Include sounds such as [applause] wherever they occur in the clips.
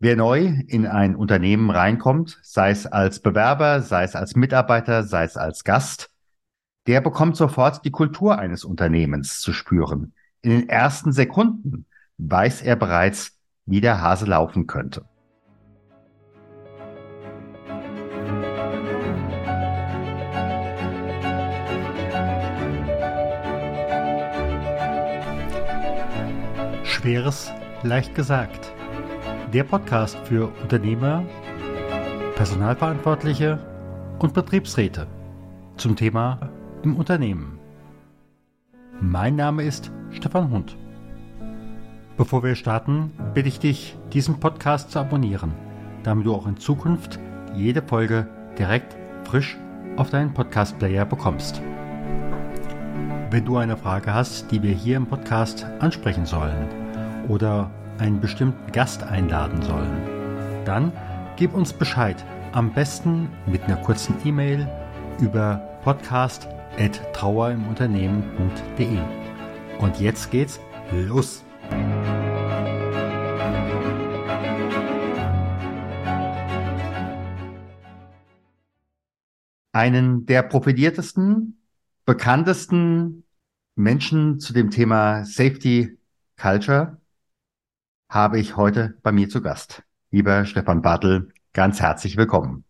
Wer neu in ein Unternehmen reinkommt, sei es als Bewerber, sei es als Mitarbeiter, sei es als Gast, der bekommt sofort die Kultur eines Unternehmens zu spüren. In den ersten Sekunden weiß er bereits, wie der Hase laufen könnte. Schweres, leicht gesagt der Podcast für Unternehmer, Personalverantwortliche und Betriebsräte zum Thema im Unternehmen. Mein Name ist Stefan Hund. Bevor wir starten, bitte ich dich, diesen Podcast zu abonnieren, damit du auch in Zukunft jede Folge direkt frisch auf deinen Podcast-Player bekommst. Wenn du eine Frage hast, die wir hier im Podcast ansprechen sollen oder einen bestimmten Gast einladen sollen, dann gib uns Bescheid. Am besten mit einer kurzen E-Mail über podcast.trauerimunternehmen.de. Und jetzt geht's los! Einen der profiliertesten, bekanntesten Menschen zu dem Thema Safety Culture habe ich heute bei mir zu Gast. Lieber Stefan Bartel, ganz herzlich willkommen.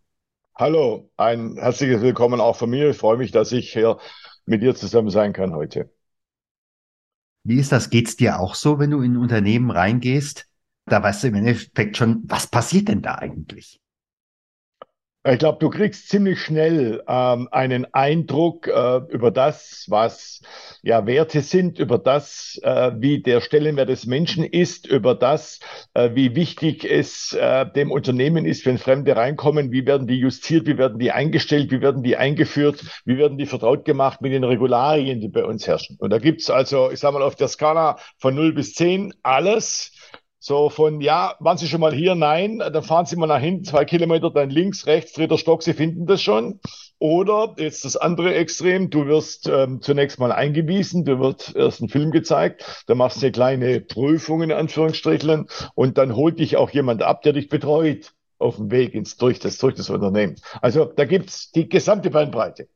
Hallo, ein herzliches Willkommen auch von mir. Ich freue mich, dass ich hier mit dir zusammen sein kann heute. Wie ist das? Geht's dir auch so, wenn du in ein Unternehmen reingehst? Da weißt du im Endeffekt schon, was passiert denn da eigentlich? Ich glaube, du kriegst ziemlich schnell ähm, einen Eindruck äh, über das, was ja Werte sind, über das, äh, wie der Stellenwert des Menschen ist, über das, äh, wie wichtig es äh, dem Unternehmen ist, wenn Fremde reinkommen, wie werden die justiert, wie werden die eingestellt, wie werden die eingeführt, wie werden die vertraut gemacht mit den Regularien, die bei uns herrschen. Und da gibt's also, ich sage mal, auf der Skala von 0 bis 10 alles. So von, ja, waren Sie schon mal hier? Nein, dann fahren Sie mal nach hinten, zwei Kilometer, dann links, rechts, dritter Stock, Sie finden das schon. Oder jetzt das andere Extrem, du wirst ähm, zunächst mal eingewiesen, du wird erst ein Film gezeigt, da machst du eine kleine Prüfung in Anführungsstrichen und dann holt dich auch jemand ab, der dich betreut auf dem Weg ins, durch, das, durch das Unternehmen. Also da gibt's die gesamte Bandbreite.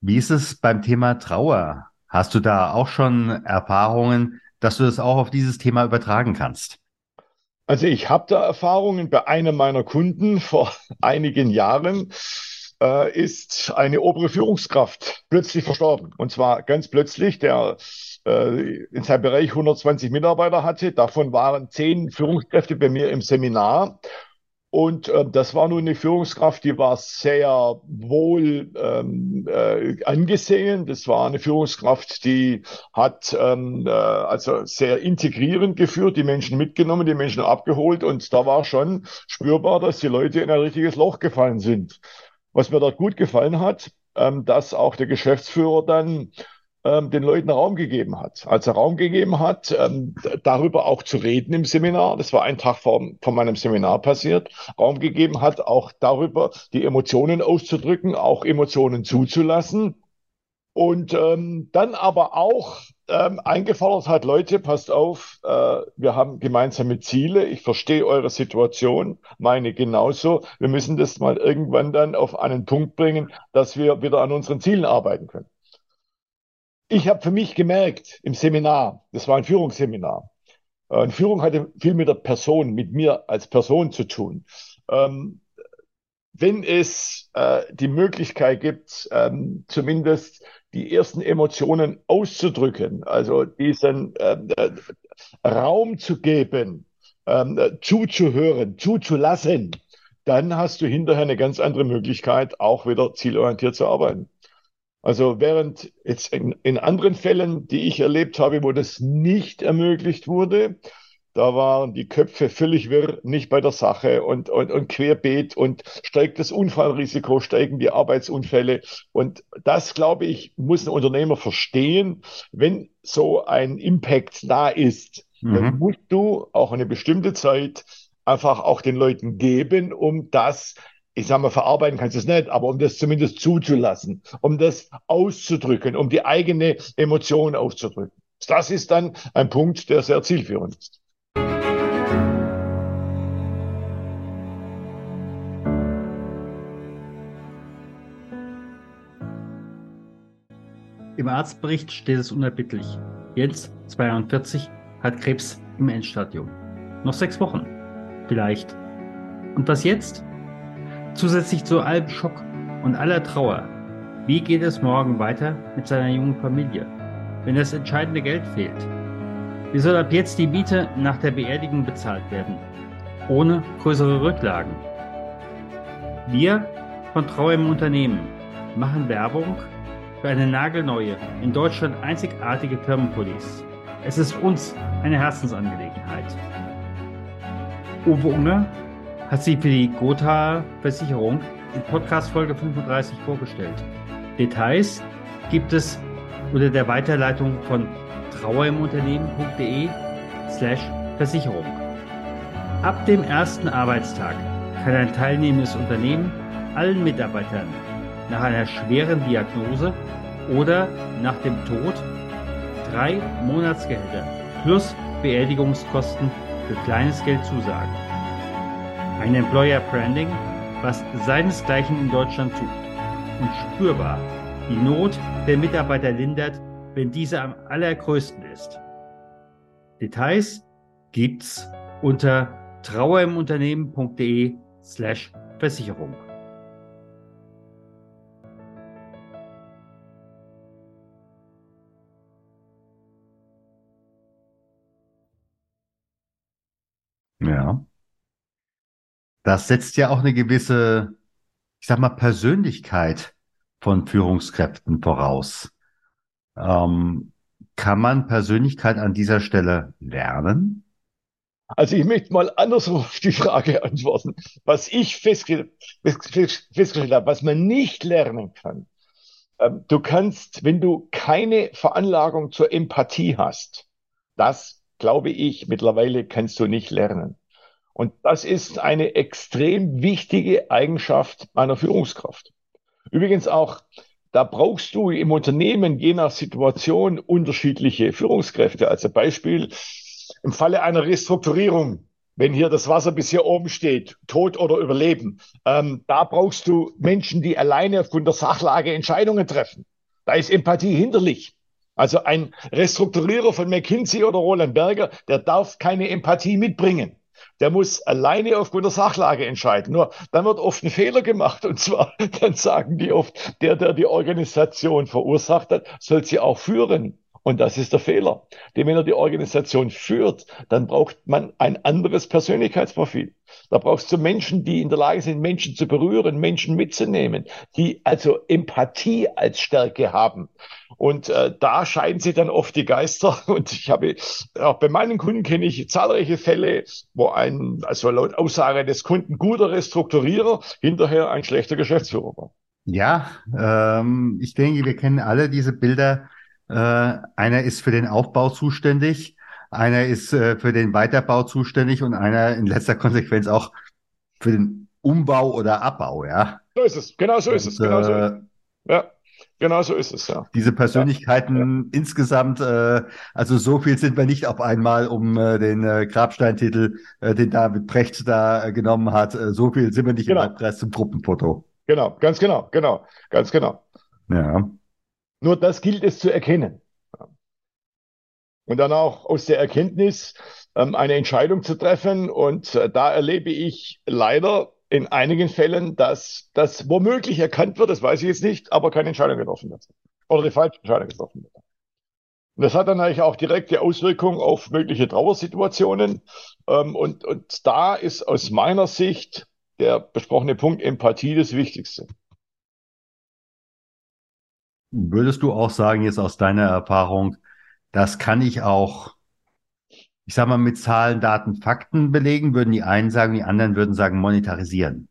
Wie ist es beim Thema Trauer? Hast du da auch schon Erfahrungen? Dass du das auch auf dieses Thema übertragen kannst? Also ich habe da Erfahrungen bei einem meiner Kunden [laughs] vor einigen Jahren äh, ist eine obere Führungskraft plötzlich verstorben. Und zwar ganz plötzlich, der äh, in seinem Bereich 120 Mitarbeiter hatte. Davon waren zehn Führungskräfte bei mir im Seminar. Und äh, das war nun eine Führungskraft, die war sehr wohl ähm, äh, angesehen. Das war eine Führungskraft, die hat ähm, äh, also sehr integrierend geführt, die Menschen mitgenommen, die Menschen abgeholt. Und da war schon spürbar, dass die Leute in ein richtiges Loch gefallen sind. Was mir dort gut gefallen hat, ähm, dass auch der Geschäftsführer dann ähm, den Leuten Raum gegeben hat. Als er Raum gegeben hat, ähm, darüber auch zu reden im Seminar, das war ein Tag vor, vor meinem Seminar passiert, Raum gegeben hat, auch darüber die Emotionen auszudrücken, auch Emotionen zuzulassen. Und ähm, dann aber auch ähm, eingefordert hat, Leute, passt auf, äh, wir haben gemeinsame Ziele, ich verstehe eure Situation, meine genauso. Wir müssen das mal irgendwann dann auf einen Punkt bringen, dass wir wieder an unseren Zielen arbeiten können. Ich habe für mich gemerkt im Seminar, das war ein Führungsseminar, äh, Führung hatte viel mit der Person, mit mir als Person zu tun. Ähm, wenn es äh, die Möglichkeit gibt, ähm, zumindest die ersten Emotionen auszudrücken, also diesen ähm, äh, Raum zu geben, ähm, zuzuhören, zuzulassen, dann hast du hinterher eine ganz andere Möglichkeit, auch wieder zielorientiert zu arbeiten. Also während jetzt in, in, anderen Fällen, die ich erlebt habe, wo das nicht ermöglicht wurde, da waren die Köpfe völlig wirr, nicht bei der Sache und, und, und querbeet und steigt das Unfallrisiko, steigen die Arbeitsunfälle. Und das, glaube ich, muss ein Unternehmer verstehen. Wenn so ein Impact da ist, mhm. dann musst du auch eine bestimmte Zeit einfach auch den Leuten geben, um das ich sage mal, verarbeiten kannst du es nicht, aber um das zumindest zuzulassen, um das auszudrücken, um die eigene Emotion auszudrücken. Das ist dann ein Punkt, der sehr zielführend ist. Im Arztbericht steht es unerbittlich. Jens, 42, hat Krebs im Endstadium. Noch sechs Wochen. Vielleicht. Und was jetzt? Zusätzlich zu allem Schock und aller Trauer. Wie geht es morgen weiter mit seiner jungen Familie, wenn das entscheidende Geld fehlt? Wie soll ab jetzt die Miete nach der Beerdigung bezahlt werden? Ohne größere Rücklagen. Wir von Trauer im Unternehmen machen Werbung für eine nagelneue, in Deutschland einzigartige Firmenpolice. Es ist uns eine Herzensangelegenheit. Uwe Unger hat sie für die Gotha Versicherung in Podcast Folge 35 vorgestellt. Details gibt es unter der Weiterleitung von trauerimunternehmen.de slash Versicherung. Ab dem ersten Arbeitstag kann ein teilnehmendes Unternehmen allen Mitarbeitern nach einer schweren Diagnose oder nach dem Tod drei Monatsgehälter plus Beerdigungskosten für kleines Geld zusagen. Ein Employer Branding, was seinesgleichen in Deutschland sucht und spürbar die Not der Mitarbeiter lindert, wenn diese am allergrößten ist. Details gibt's unter trauerimunternehmen.de slash Versicherung. Ja. Das setzt ja auch eine gewisse, ich sag mal, Persönlichkeit von Führungskräften voraus. Ähm, kann man Persönlichkeit an dieser Stelle lernen? Also ich möchte mal andersrum auf die Frage antworten. Was ich festgestellt, habe, was man nicht lernen kann. Ähm, du kannst, wenn du keine Veranlagung zur Empathie hast, das glaube ich, mittlerweile kannst du nicht lernen. Und das ist eine extrem wichtige Eigenschaft einer Führungskraft. Übrigens auch, da brauchst du im Unternehmen je nach Situation unterschiedliche Führungskräfte. Also Beispiel, im Falle einer Restrukturierung, wenn hier das Wasser bis hier oben steht, Tod oder Überleben, ähm, da brauchst du Menschen, die alleine aufgrund der Sachlage Entscheidungen treffen. Da ist Empathie hinterlich. Also ein Restrukturierer von McKinsey oder Roland Berger, der darf keine Empathie mitbringen. Der muss alleine aufgrund der Sachlage entscheiden. Nur dann wird oft ein Fehler gemacht. Und zwar, [laughs] dann sagen die oft, der, der die Organisation verursacht hat, soll sie auch führen. Und das ist der Fehler. Denn wenn er die Organisation führt, dann braucht man ein anderes Persönlichkeitsprofil. Da brauchst du Menschen, die in der Lage sind, Menschen zu berühren, Menschen mitzunehmen, die also Empathie als Stärke haben. Und äh, da scheiden sie dann oft die Geister. [laughs] Und ich habe auch bei meinen Kunden kenne ich zahlreiche Fälle, wo ein, also laut Aussage des Kunden, guter Restrukturierer hinterher ein schlechter Geschäftsführer war. Ja, ähm, ich denke, wir kennen alle diese Bilder. Äh, einer ist für den Aufbau zuständig, einer ist äh, für den Weiterbau zuständig und einer in letzter [laughs] Konsequenz auch für den Umbau oder Abbau, ja. So ist es, genau so ist und, es, genau so. Äh, ja. Genau so ist es, ja. Diese Persönlichkeiten ja. insgesamt, äh, also so viel sind wir nicht auf einmal, um äh, den äh, Grabsteintitel, äh, den David Precht da äh, genommen hat, äh, so viel sind wir nicht genau. im Halbkreis zum Gruppenfoto. Genau, ganz genau, genau, ganz genau. Ja. Nur das gilt es zu erkennen. Und dann auch aus der Erkenntnis ähm, eine Entscheidung zu treffen. Und äh, da erlebe ich leider in einigen Fällen, dass das womöglich erkannt wird, das weiß ich jetzt nicht, aber keine Entscheidung getroffen wird. Oder die falsche Entscheidung getroffen wird. Und das hat dann eigentlich auch direkte Auswirkungen auf mögliche Trauersituationen. Ähm, und, und da ist aus meiner Sicht der besprochene Punkt Empathie das Wichtigste. Würdest du auch sagen, jetzt aus deiner Erfahrung, das kann ich auch ich sag mal, mit Zahlen, Daten, Fakten belegen, würden die einen sagen, die anderen würden sagen, monetarisieren.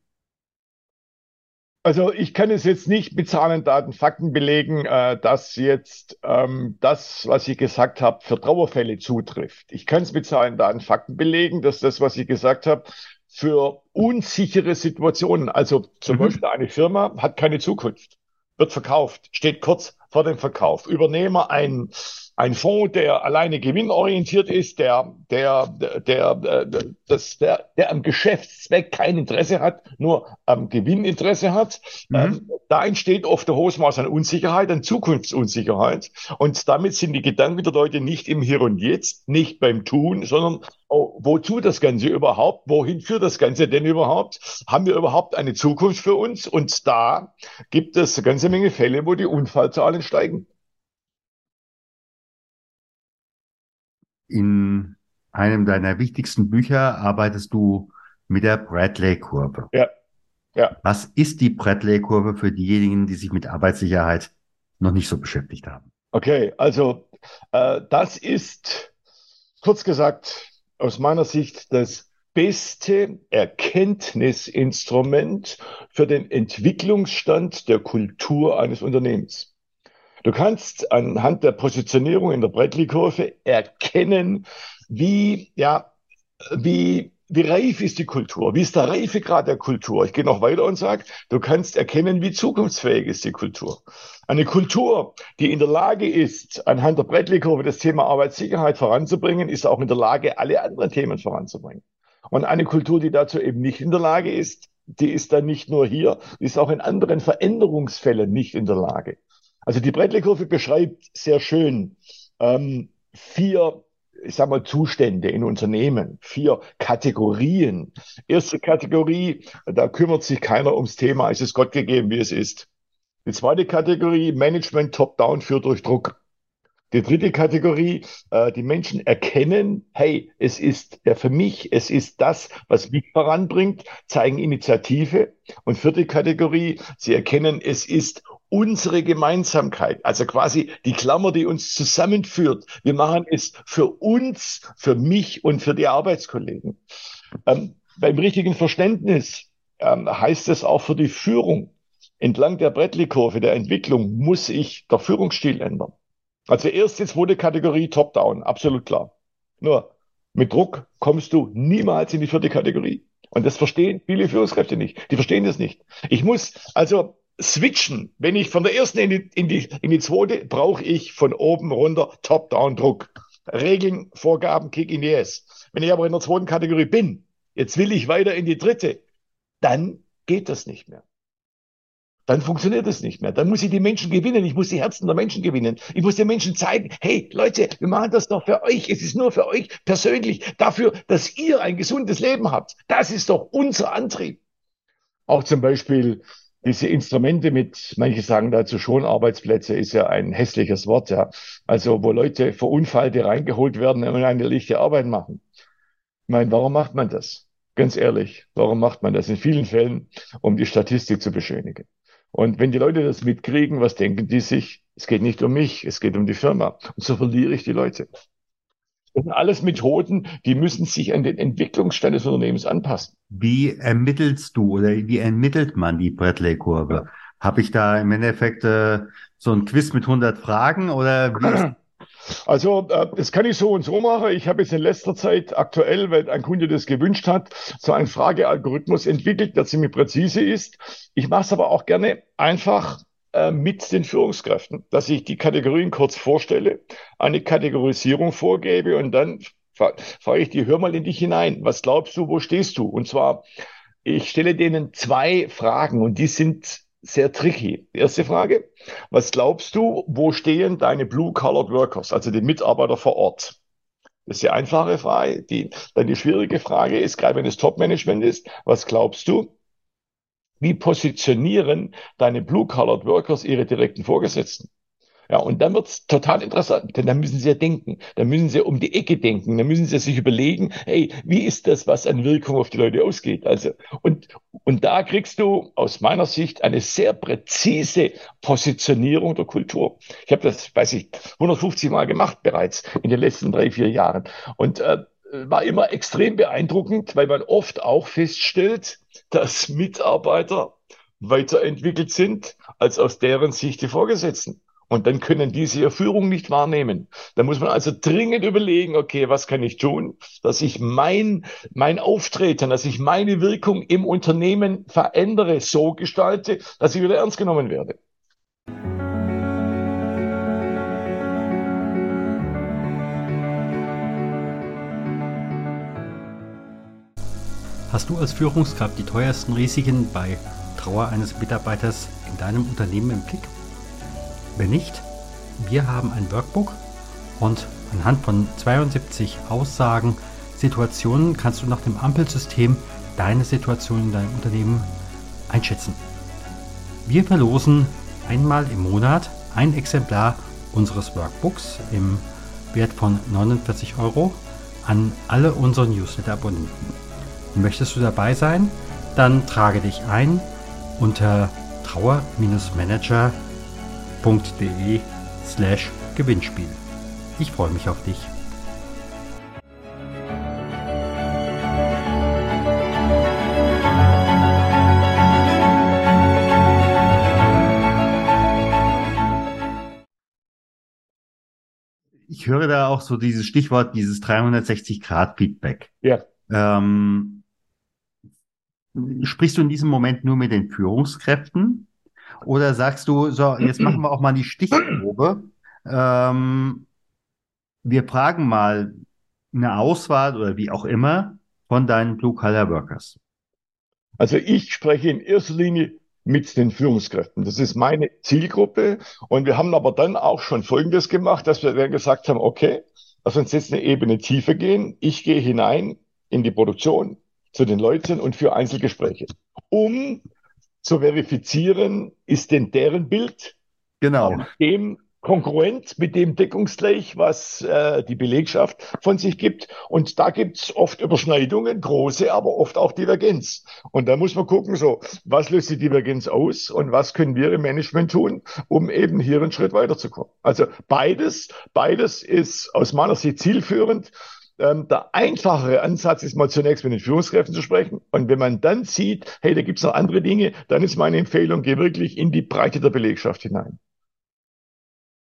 Also ich kann es jetzt nicht mit Zahlen, Daten, Fakten belegen, äh, dass jetzt ähm, das, was ich gesagt habe, für Trauerfälle zutrifft. Ich kann es mit Zahlen, Daten, Fakten belegen, dass das, was ich gesagt habe, für unsichere Situationen, also zum mhm. Beispiel eine Firma hat keine Zukunft, wird verkauft, steht kurz vor dem Verkauf. Übernehmer ein ein Fonds, der alleine gewinnorientiert ist, der, der, der, der, das, der, der am Geschäftszweck kein Interesse hat, nur am Gewinninteresse hat, mhm. ähm, da entsteht oft ein hohes Maß an Unsicherheit, an Zukunftsunsicherheit. Und damit sind die Gedanken der Leute nicht im Hier und Jetzt, nicht beim Tun, sondern oh, wozu das Ganze überhaupt? Wohin führt das Ganze denn überhaupt? Haben wir überhaupt eine Zukunft für uns? Und da gibt es eine ganze Menge Fälle, wo die Unfallzahlen steigen. in einem deiner wichtigsten Bücher arbeitest du mit der Bradley-Kurve. Ja. ja. Was ist die Bradley-Kurve für diejenigen, die sich mit Arbeitssicherheit noch nicht so beschäftigt haben? Okay, also äh, das ist kurz gesagt aus meiner Sicht das beste Erkenntnisinstrument für den Entwicklungsstand der Kultur eines Unternehmens. Du kannst anhand der Positionierung in der Bradley-Kurve erkennen, wie, ja, wie, wie reif ist die Kultur? Wie ist der Reifegrad der Kultur? Ich gehe noch weiter und sage, du kannst erkennen, wie zukunftsfähig ist die Kultur. Eine Kultur, die in der Lage ist, anhand der Bradley-Kurve das Thema Arbeitssicherheit voranzubringen, ist auch in der Lage, alle anderen Themen voranzubringen. Und eine Kultur, die dazu eben nicht in der Lage ist, die ist dann nicht nur hier, die ist auch in anderen Veränderungsfällen nicht in der Lage. Also die Bradley-Kurve beschreibt sehr schön ähm, vier, ich sag mal, Zustände in Unternehmen, vier Kategorien. Erste Kategorie, da kümmert sich keiner ums Thema, es ist Gott gegeben, wie es ist. Die zweite Kategorie, Management top-down führt durch Druck. Die dritte Kategorie, äh, die Menschen erkennen, hey, es ist ja für mich, es ist das, was mich voranbringt, zeigen Initiative. Und vierte Kategorie, sie erkennen, es ist unsere Gemeinsamkeit, also quasi die Klammer, die uns zusammenführt. Wir machen es für uns, für mich und für die Arbeitskollegen. Ähm, beim richtigen Verständnis ähm, heißt es auch für die Führung. Entlang der Bradley-Kurve der Entwicklung muss ich der Führungsstil ändern. Also erste, zweite Kategorie Top-Down, absolut klar. Nur mit Druck kommst du niemals in die vierte Kategorie. Und das verstehen viele Führungskräfte nicht. Die verstehen das nicht. Ich muss also switchen. Wenn ich von der ersten in die, in die, in die zweite, brauche ich von oben runter Top-Down-Druck. Regeln, Vorgaben, Kick in die S. Wenn ich aber in der zweiten Kategorie bin, jetzt will ich weiter in die dritte, dann geht das nicht mehr. Dann funktioniert es nicht mehr. Dann muss ich die Menschen gewinnen. Ich muss die Herzen der Menschen gewinnen. Ich muss den Menschen zeigen, hey Leute, wir machen das doch für euch. Es ist nur für euch persönlich. Dafür, dass ihr ein gesundes Leben habt. Das ist doch unser Antrieb. Auch zum Beispiel diese Instrumente mit, manche sagen dazu schon, Arbeitsplätze ist ja ein hässliches Wort, ja. Also, wo Leute verunfallte reingeholt werden und eine lichte Arbeit machen. Ich meine, warum macht man das? Ganz ehrlich, warum macht man das? In vielen Fällen, um die Statistik zu beschönigen. Und wenn die Leute das mitkriegen, was denken die sich? Es geht nicht um mich, es geht um die Firma. Und so verliere ich die Leute. Das sind alles Methoden, die müssen sich an den Entwicklungsstand des Unternehmens anpassen. Wie ermittelst du oder wie ermittelt man die Bradley-Kurve? Ja. Habe ich da im Endeffekt äh, so ein Quiz mit 100 Fragen oder wie [clears throat] Also äh, das kann ich so und so machen. Ich habe jetzt in letzter Zeit aktuell, weil ein Kunde das gewünscht hat, so einen Fragealgorithmus entwickelt, der ziemlich präzise ist. Ich mache es aber auch gerne einfach mit den Führungskräften, dass ich die Kategorien kurz vorstelle, eine Kategorisierung vorgebe und dann frage ich die, hör mal in dich hinein. Was glaubst du, wo stehst du? Und zwar, ich stelle denen zwei Fragen und die sind sehr tricky. Erste Frage, was glaubst du, wo stehen deine Blue-Colored Workers, also die Mitarbeiter vor Ort? Das ist die einfache Frage. Die, dann die schwierige Frage ist, gerade wenn es Top-Management ist, was glaubst du, wie positionieren deine Blue-Colored Workers ihre direkten Vorgesetzten? Ja, und dann wird's total interessant, denn dann müssen sie ja denken, dann müssen sie um die Ecke denken, dann müssen sie sich überlegen, hey, wie ist das, was an Wirkung auf die Leute ausgeht? Also, und, und da kriegst du aus meiner Sicht eine sehr präzise Positionierung der Kultur. Ich habe das, weiß ich, 150 Mal gemacht bereits in den letzten drei, vier Jahren. Und äh, war immer extrem beeindruckend, weil man oft auch feststellt, dass Mitarbeiter weiterentwickelt sind als aus deren Sicht die Vorgesetzten. Und dann können diese ihre Führung nicht wahrnehmen. Da muss man also dringend überlegen, okay, was kann ich tun, dass ich mein, mein Auftreten, dass ich meine Wirkung im Unternehmen verändere, so gestalte, dass ich wieder ernst genommen werde. Hast du als Führungskraft die teuersten Risiken bei Trauer eines Mitarbeiters in deinem Unternehmen im Blick? Wenn nicht, wir haben ein Workbook und anhand von 72 Aussagen, Situationen kannst du nach dem Ampelsystem deine Situation in deinem Unternehmen einschätzen. Wir verlosen einmal im Monat ein Exemplar unseres Workbooks im Wert von 49 Euro an alle unsere Newsletter-Abonnenten. Möchtest du dabei sein? Dann trage dich ein unter trauer-manager.de slash Gewinnspiel. Ich freue mich auf dich. Ich höre da auch so dieses Stichwort, dieses 360-Grad-Feedback. Ja. Ähm, Sprichst du in diesem Moment nur mit den Führungskräften? Oder sagst du, so, jetzt machen wir auch mal die Stichprobe. Ähm, wir fragen mal eine Auswahl oder wie auch immer von deinen Blue-Collar Workers. Also ich spreche in erster Linie mit den Führungskräften. Das ist meine Zielgruppe. Und wir haben aber dann auch schon Folgendes gemacht, dass wir dann gesagt haben, okay, lass uns jetzt eine Ebene tiefer gehen. Ich gehe hinein in die Produktion zu den Leuten und für Einzelgespräche, um zu verifizieren, ist denn deren Bild genau. dem konkurrent mit dem deckungsgleich, was äh, die Belegschaft von sich gibt. Und da gibt's oft Überschneidungen, große, aber oft auch Divergenz. Und da muss man gucken, so, was löst die Divergenz aus und was können wir im Management tun, um eben hier einen Schritt weiterzukommen. Also beides, beides ist aus meiner Sicht zielführend. Ähm, der einfachere Ansatz ist mal zunächst mit den Führungskräften zu sprechen. Und wenn man dann sieht, hey, da gibt es noch andere Dinge, dann ist meine Empfehlung, geh wirklich in die Breite der Belegschaft hinein.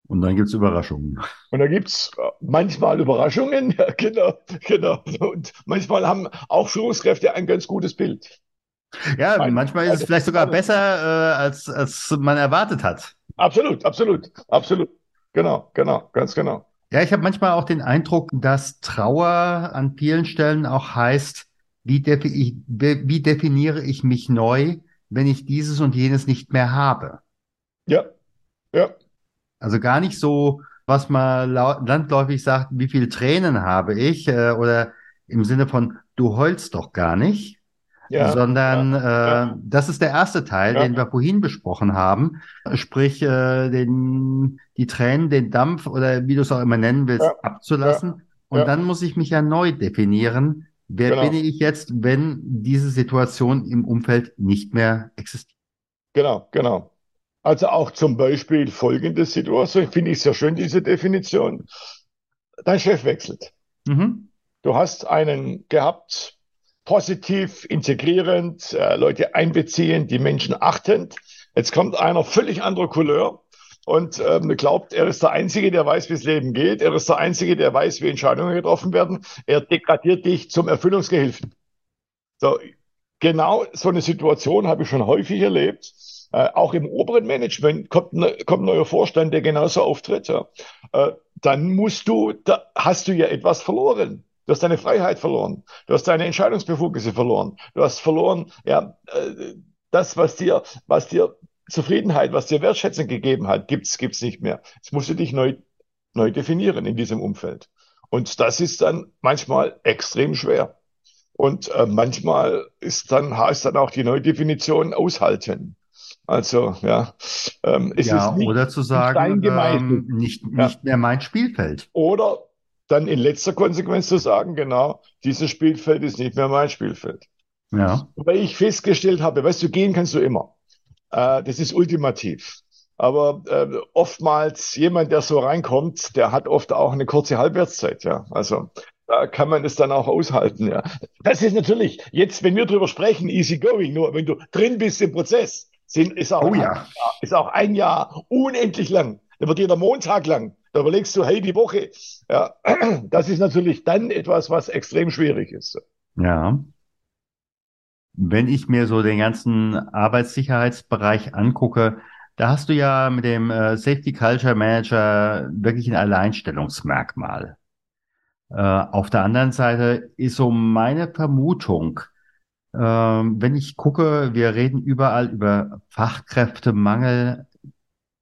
Und dann gibt's Überraschungen. Und da gibt's äh, manchmal Überraschungen, [laughs] ja, genau, genau. Und manchmal haben auch Führungskräfte ein ganz gutes Bild. Ja, Nein, manchmal ist es also vielleicht sogar besser, äh, als, als man erwartet hat. Absolut, absolut, absolut. Genau, genau, ganz genau. Ja, ich habe manchmal auch den Eindruck, dass Trauer an vielen Stellen auch heißt, wie, defi wie definiere ich mich neu, wenn ich dieses und jenes nicht mehr habe? Ja, ja. Also gar nicht so, was man landläufig sagt, wie viel Tränen habe ich, äh, oder im Sinne von, du heulst doch gar nicht, ja, sondern ja, äh, das ist der erste Teil, den wir vorhin besprochen haben, sprich äh, den, die Tränen, den Dampf oder wie du es auch immer nennen willst, abzulassen. Und dann muss ich mich ja neu definieren. Wer genau. bin ich jetzt, wenn diese Situation im Umfeld nicht mehr existiert? Genau, genau. Also auch zum Beispiel folgende Situation, finde ich sehr schön, diese Definition. Dein Chef wechselt. Mhm. Du hast einen gehabt, positiv, integrierend, äh, Leute einbeziehen, die Menschen achtend. Jetzt kommt einer völlig anderer Couleur und ähm, glaubt, er ist der Einzige, der weiß, wie das Leben geht. Er ist der Einzige, der weiß, wie Entscheidungen getroffen werden. Er degradiert dich zum Erfüllungsgehilfen. So, genau so eine Situation habe ich schon häufig erlebt. Äh, auch im oberen Management kommt, ne, kommt ein neuer Vorstand, der genauso auftritt. Ja. Äh, dann musst du, da hast du ja etwas verloren. Du hast deine Freiheit verloren. Du hast deine Entscheidungsbefugnisse verloren. Du hast verloren, ja, äh, das, was dir, was dir Zufriedenheit, was dir Wertschätzung gegeben hat, gibt's, gibt's nicht mehr. Jetzt musst du dich neu, neu definieren in diesem Umfeld. Und das ist dann manchmal extrem schwer. Und äh, manchmal ist dann, heißt dann auch die Neudefinition aushalten. Also, ja, ähm, es ja, ist nicht, oder zu sagen, ähm, nicht, nicht ja. mehr mein Spielfeld. Oder dann in letzter Konsequenz zu sagen, genau, dieses Spielfeld ist nicht mehr mein Spielfeld. Ja. Weil ich festgestellt habe, weißt du, gehen kannst du immer. Äh, das ist ultimativ. Aber äh, oftmals jemand, der so reinkommt, der hat oft auch eine kurze Halbwertszeit, ja. Also da kann man es dann auch aushalten, ja. Das ist natürlich, jetzt, wenn wir drüber sprechen, easy going, nur wenn du drin bist im Prozess, sind, ist, auch oh, ja. ist auch ein Jahr unendlich lang. Da wird jeder Montag lang. Da überlegst du, hey, die Woche. Ja, [clears throat] das ist natürlich dann etwas, was extrem schwierig ist. Ja. Wenn ich mir so den ganzen Arbeitssicherheitsbereich angucke, da hast du ja mit dem äh, Safety Culture Manager wirklich ein Alleinstellungsmerkmal. Äh, auf der anderen Seite ist so meine Vermutung, Ähm, wenn ich gucke, wir reden überall über Fachkräftemangel,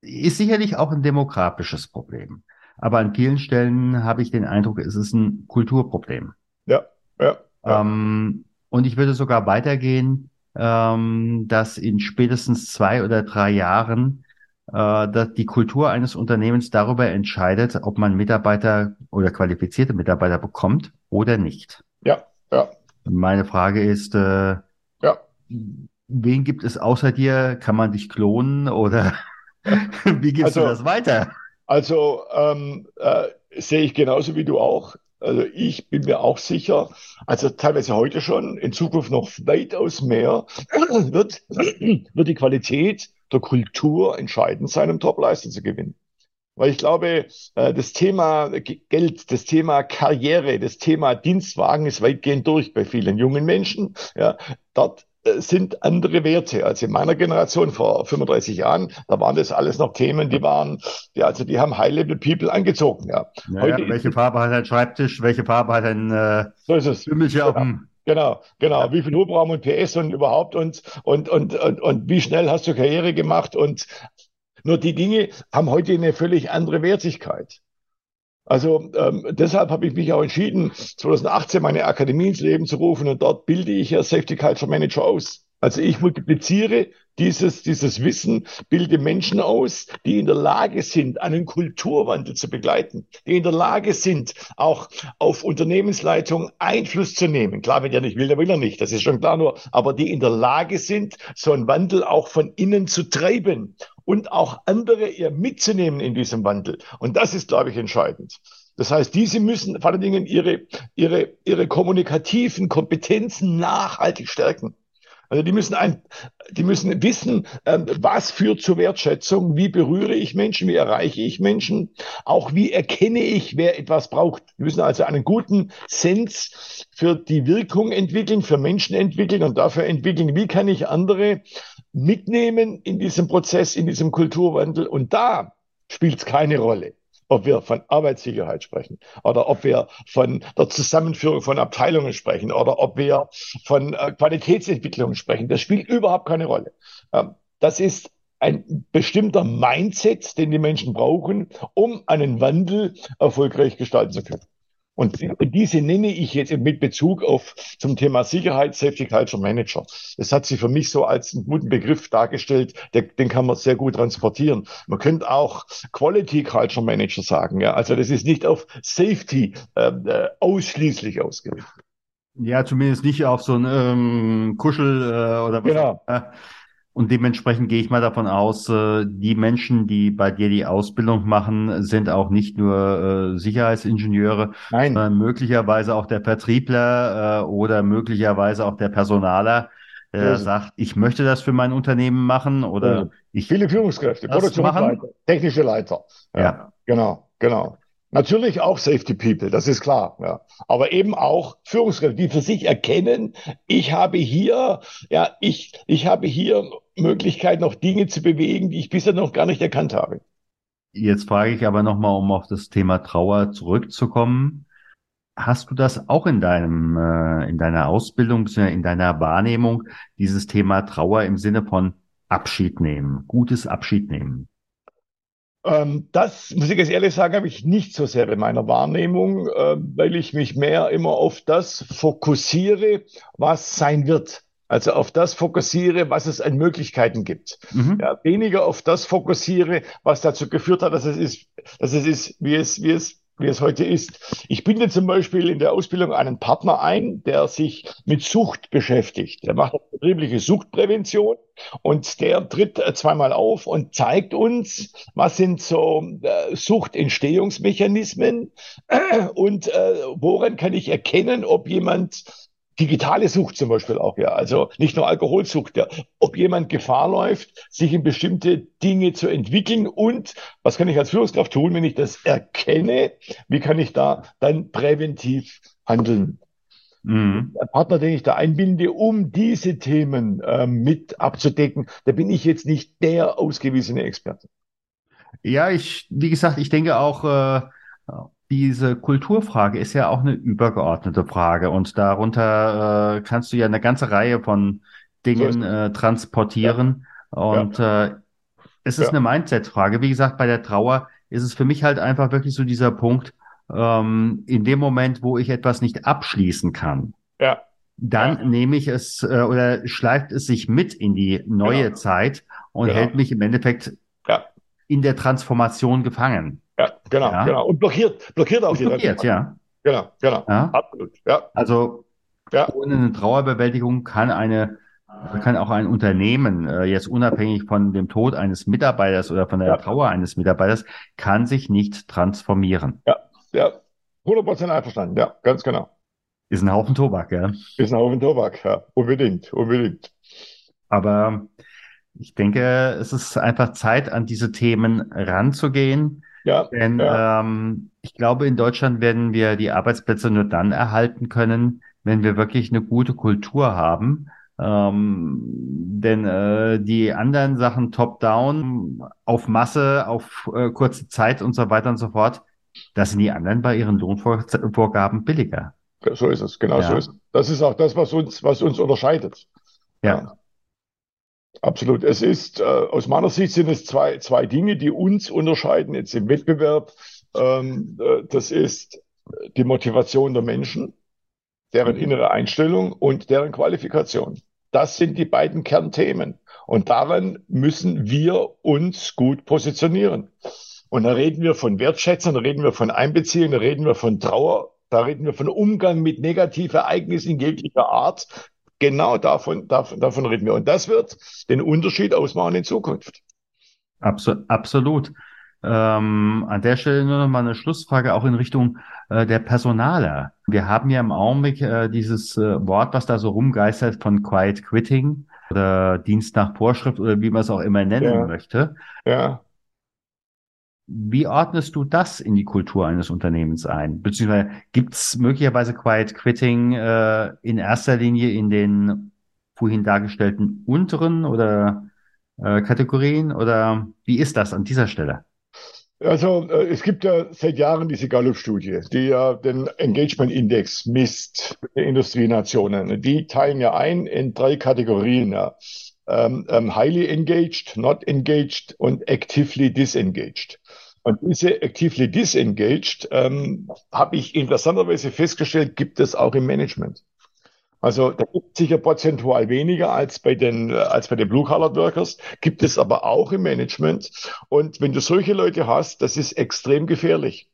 ist sicherlich auch ein demografisches Problem. Aber an vielen Stellen habe ich den Eindruck, es ist ein Kulturproblem. Ja, ja. ja. Ähm, und ich würde sogar weitergehen, ähm, dass in spätestens zwei oder drei Jahren äh, dass die Kultur eines Unternehmens darüber entscheidet, ob man Mitarbeiter oder qualifizierte Mitarbeiter bekommt oder nicht. Ja, ja. Meine Frage ist, äh, ja. wen gibt es außer dir? Kann man dich klonen oder [laughs] wie gibst also, du das weiter? Also ähm, äh, sehe ich genauso wie du auch. Also ich bin mir auch sicher, also teilweise heute schon, in Zukunft noch weitaus mehr, [clears throat] wird, [clears throat] wird die Qualität der Kultur entscheidend sein, um Topleistung zu gewinnen. Weil ich glaube, äh, das Thema Geld, das Thema Karriere, das Thema Dienstwagen ist weitgehend durch bei vielen jungen Menschen. Ja, dort sind andere Werte als in meiner Generation vor 35 Jahren. Da waren das alles noch Themen, die waren, die, also die haben High-Level-People angezogen. Ja. Naja, welche Farbe hat ein Schreibtisch? Welche Farbe hat ein äh, so ist es. Hümmelchen genau. auf dem Genau, genau. Wie viel Hubraum und PS und überhaupt und, und, und, und, und wie schnell hast du Karriere gemacht und nur die Dinge haben heute eine völlig andere Wertigkeit. Also ähm, deshalb habe ich mich auch entschieden, 2018 meine Akademie ins Leben zu rufen und dort bilde ich ja Safety Culture Manager aus. Also ich multipliziere dieses, dieses Wissen, bilde Menschen aus, die in der Lage sind, einen Kulturwandel zu begleiten, die in der Lage sind, auch auf Unternehmensleitung Einfluss zu nehmen. Klar, wenn der nicht will, der will er nicht, das ist schon klar nur, aber die in der Lage sind, so einen Wandel auch von innen zu treiben und auch andere eher mitzunehmen in diesem Wandel. Und das ist, glaube ich, entscheidend. Das heißt, diese müssen vor allen Dingen ihre, ihre, ihre kommunikativen Kompetenzen nachhaltig stärken. Also die müssen ein, die müssen wissen, ähm, was führt zur Wertschätzung, wie berühre ich Menschen, wie erreiche ich Menschen, auch wie erkenne ich, wer etwas braucht. Die müssen also einen guten Sens für die Wirkung entwickeln, für Menschen entwickeln und dafür entwickeln, wie kann ich andere mitnehmen in diesem Prozess, in diesem Kulturwandel. Und da spielt es keine Rolle ob wir von Arbeitssicherheit sprechen oder ob wir von der Zusammenführung von Abteilungen sprechen oder ob wir von äh, Qualitätsentwicklung sprechen. Das spielt überhaupt keine Rolle. Ähm, das ist ein bestimmter Mindset, den die Menschen brauchen, um einen Wandel erfolgreich gestalten zu können. Und diese nenne ich jetzt mit Bezug auf zum Thema Sicherheit, Safety Culture Manager. Das hat sich für mich so als einen guten Begriff dargestellt, der, den kann man sehr gut transportieren. Man könnte auch Quality Culture Manager sagen. Ja? Also das ist nicht auf Safety ähm, äh, ausschließlich ausgerichtet. Ja, zumindest nicht auf so ein ähm, Kuschel äh, oder was. Genau. Und dementsprechend gehe ich mal davon aus, äh, die Menschen, die bei dir die Ausbildung machen, sind auch nicht nur äh, Sicherheitsingenieure, Nein. sondern möglicherweise auch der Vertriebler äh, oder möglicherweise auch der Personaler, der ja. sagt, ich möchte das für mein Unternehmen machen oder ja. ich viele Führungskräfte, Produktionsleiter, technische Leiter. Ja, ja. genau, genau. Natürlich auch Safety People, das ist klar. Ja. Aber eben auch Führungskräfte, die für sich erkennen, ich habe hier, ja, ich, ich habe hier Möglichkeit, noch Dinge zu bewegen, die ich bisher noch gar nicht erkannt habe. Jetzt frage ich aber nochmal, um auf das Thema Trauer zurückzukommen. Hast du das auch in deinem, äh, in deiner Ausbildung, in deiner Wahrnehmung, dieses Thema Trauer im Sinne von Abschied nehmen, gutes Abschied nehmen? Ähm, das, muss ich jetzt ehrlich sagen, habe ich nicht so sehr in meiner Wahrnehmung, äh, weil ich mich mehr immer auf das fokussiere, was sein wird. Also auf das fokussiere, was es an Möglichkeiten gibt. Mhm. Ja, weniger auf das fokussiere, was dazu geführt hat, dass es ist, dass es ist, wie es, wie es wie es heute ist. Ich binde zum Beispiel in der Ausbildung einen Partner ein, der sich mit Sucht beschäftigt. Der macht betriebliche Suchtprävention und der tritt zweimal auf und zeigt uns, was sind so äh, Suchtentstehungsmechanismen [clears throat] und äh, woran kann ich erkennen, ob jemand digitale Sucht zum Beispiel auch, ja. Also nicht nur Alkoholsucht, ja. Ob jemand Gefahr läuft, sich in bestimmte Dinge zu entwickeln und was kann ich als Führungskraft tun, wenn ich das erkenne? Wie kann ich da dann präventiv handeln? Mhm. Der Partner, den ich da einbinde, um diese Themen äh, mit abzudecken, da bin ich jetzt nicht der ausgewiesene Experte. Ja, ich, wie gesagt, ich denke auch, äh, diese Kulturfrage ist ja auch eine übergeordnete Frage und darunter äh, kannst du ja eine ganze Reihe von Dingen äh, transportieren Ja, und äh, es ist ja, eine Mindset-Frage. Wie gesagt, bei der Trauer ist es für mich halt einfach wirklich so dieser Punkt, ähm, in dem Moment, wo ich etwas nicht abschließen kann, ja, ja, dann nehme ich es äh, oder schleift es sich mit in die neue genau, Zeit und genau. hält mich im Endeffekt Ja, in der Transformation gefangen. Ja, genau, Ja, genau. Und blockiert, blockiert auch die blockiert, ja. Genau, genau. Ja, Absolut. Ja, also ja, ohne eine Trauerbewältigung kann eine kann auch ein Unternehmen, äh, jetzt unabhängig von dem Tod eines Mitarbeiters oder von der ja, Trauer eines Mitarbeiters, kann sich nicht transformieren. ja, ja. 100% einverstanden. Ja, ganz genau. Ist ein Haufen Tobak, ja. Ist ein Haufen Tobak. Ja, unbedingt, unbedingt. Aber ich denke, es ist einfach Zeit, an diese Themen ranzugehen. Ja, Denn ja, ähm, ich glaube, in Deutschland werden wir die Arbeitsplätze nur dann erhalten können, wenn wir wirklich eine gute Kultur haben. Ähm, denn äh, die anderen Sachen top-down, auf Masse, auf äh, kurze Zeit und so weiter und so fort, da sind die anderen bei ihren Lohnvorgaben billiger. so ist es. Genau so Ja, ist es. Das ist auch das, was uns, was uns unterscheidet. ja, Ja, absolut. Es ist, äh, aus meiner Sicht sind es zwei, zwei Dinge, die uns unterscheiden jetzt im Wettbewerb. Ähm, äh, das ist die Motivation der Menschen. deren mhm. innere Einstellung und deren Qualifikation. Das sind die beiden Kernthemen. Und daran müssen wir uns gut positionieren. Und da reden wir von Wertschätzung, da reden wir von Einbeziehung, da reden wir von Trauer, da reden wir von Umgang mit negativen Ereignissen jeglicher Art. Genau davon, davon, davon reden wir. Und das wird den Unterschied ausmachen in Zukunft. Abso absolut. Ähm, an der Stelle nur noch mal eine Schlussfrage auch in Richtung äh, der Personaler. Wir haben ja im Augenblick äh, dieses äh, Wort, was da so rumgeistert von Quiet Quitting oder Dienst nach Vorschrift oder wie man es auch immer nennen Ja, möchte. ja. Wie ordnest du das in die Kultur eines Unternehmens ein? Beziehungsweise gibt es möglicherweise Quiet Quitting äh, in erster Linie in den vorhin dargestellten unteren oder äh, Kategorien oder wie ist das an dieser Stelle? Also, äh, es gibt ja seit Jahren diese Gallup-Studie, die ja den Engagement-Index misst Industrienationen. Die teilen ja ein in drei Kategorien. Ja. Ähm, ähm, highly engaged, not engaged und actively disengaged. Und diese actively disengaged, ähm, habe ich interessanterweise festgestellt, gibt es auch im Management. Also da gibt es sicher prozentual weniger als bei den, äh, als bei den Blue-Collar-Workers, gibt es aber auch im Management. Und wenn du solche Leute hast, das ist extrem gefährlich,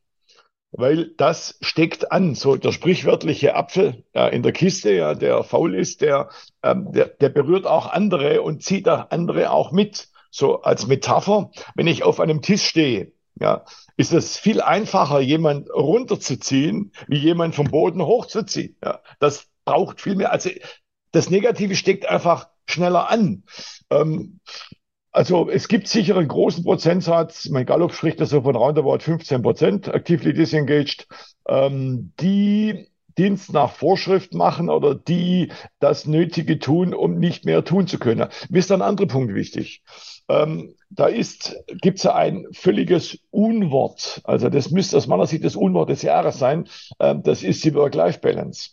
weil das steckt an. So der sprichwörtliche Apfel ja, in der Kiste, ja, der faul ist, der, ähm, der, der berührt auch andere und zieht da andere auch mit. So als Metapher, wenn ich auf einem Tisch stehe, ja, ist es viel einfacher, jemand runterzuziehen, wie jemand vom Boden hochzuziehen. Ja, das braucht viel mehr. Also das Negative steckt einfach schneller an. Ähm, also es gibt sicher einen großen Prozentsatz, mein Gallup spricht da so von roundabout 15 Prozent, actively disengaged, ähm, die Dienst nach Vorschrift machen oder die das Nötige tun, um nicht mehr tun zu können. Mir ist ein anderer Punkt wichtig. Ähm, da ist, gibt es ja ein völliges Unwort. Also das müsste aus meiner Sicht das Unwort des Jahres sein. Ähm, das ist die Work-Life-Balance.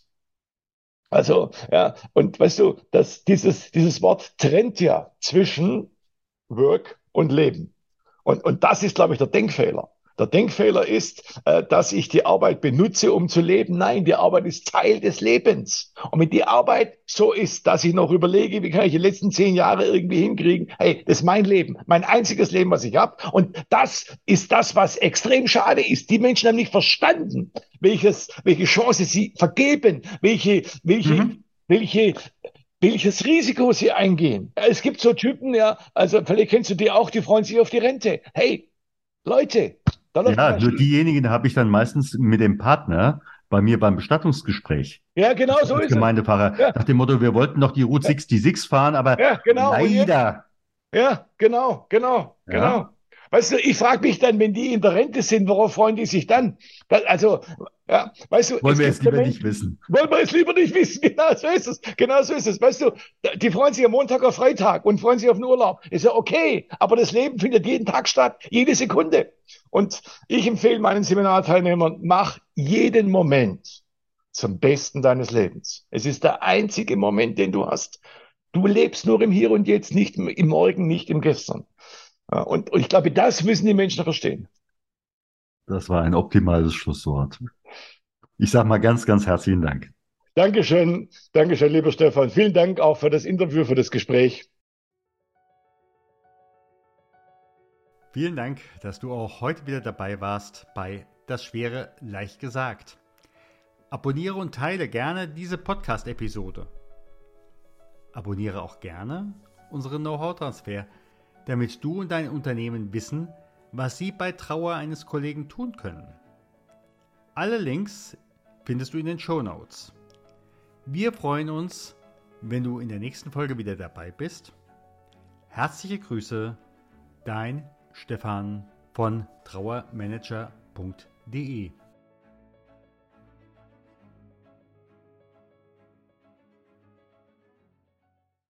Also, ja, und weißt du, dass dieses, dieses Wort trennt ja zwischen Work und Leben. Und, und das ist, glaube ich, der Denkfehler. Der Denkfehler ist, äh, dass ich die Arbeit benutze, um zu leben. Nein, die Arbeit ist Teil des Lebens. Und wenn die Arbeit so ist, dass ich noch überlege, wie kann ich die letzten zehn Jahre irgendwie hinkriegen, hey, das ist mein Leben, mein einziges Leben, was ich habe. Und das ist das, was extrem schade ist. Die Menschen haben nicht verstanden, welches, welche Chance sie vergeben, welche, welche, Mhm. welche welches Risiko sie eingehen. Es gibt so Typen, ja, also vielleicht kennst du die auch, die freuen sich auf die Rente. Hey, Leute, da läuft Ja, nur diejenigen habe ich dann meistens mit dem Partner bei mir beim Bestattungsgespräch Ja, genau so ist es. Gemeindepfarrer. Ja, Nach dem Motto, wir wollten noch die Route ja, 66 fahren, aber ja, genau. Leider. Ja, genau, genau, Ja, genau. Weißt du, ich frage mich dann, wenn die in der Rente sind, worauf freuen die sich dann? Also, Ja, weißt du, wollen wir jetzt lieber Menschen, nicht wissen. Wollen wir jetzt lieber nicht wissen. [laughs] Genau so ist es. Genau so ist es. Weißt du, die freuen sich am Montag auf Freitag und freuen sich auf den Urlaub. Ist ja okay. Aber das Leben findet jeden Tag statt, jede Sekunde. Und ich empfehle meinen Seminarteilnehmern, mach jeden Moment zum Besten deines Lebens. Es ist der einzige Moment, den du hast. Du lebst nur im Hier und Jetzt, nicht im Morgen, nicht im Gestern. Und, und ich glaube, das müssen die Menschen verstehen. Das war ein optimales Schlusswort. Ich sage mal ganz, ganz herzlichen Dank. Dankeschön, Dankeschön, lieber Stefan. Vielen Dank auch für das Interview, für das Gespräch. Vielen Dank, dass du auch heute wieder dabei warst bei Das Schwere leicht gesagt. Abonniere und teile gerne diese Podcast-Episode. Abonniere auch gerne unseren Know-how-Transfer, damit du und dein Unternehmen wissen, was sie bei Trauer eines Kollegen tun können. Alle Links findest du in den Show Notes. Wir freuen uns, wenn du in der nächsten Folge wieder dabei bist. Herzliche Grüße, dein Stefan von trauermanager.de.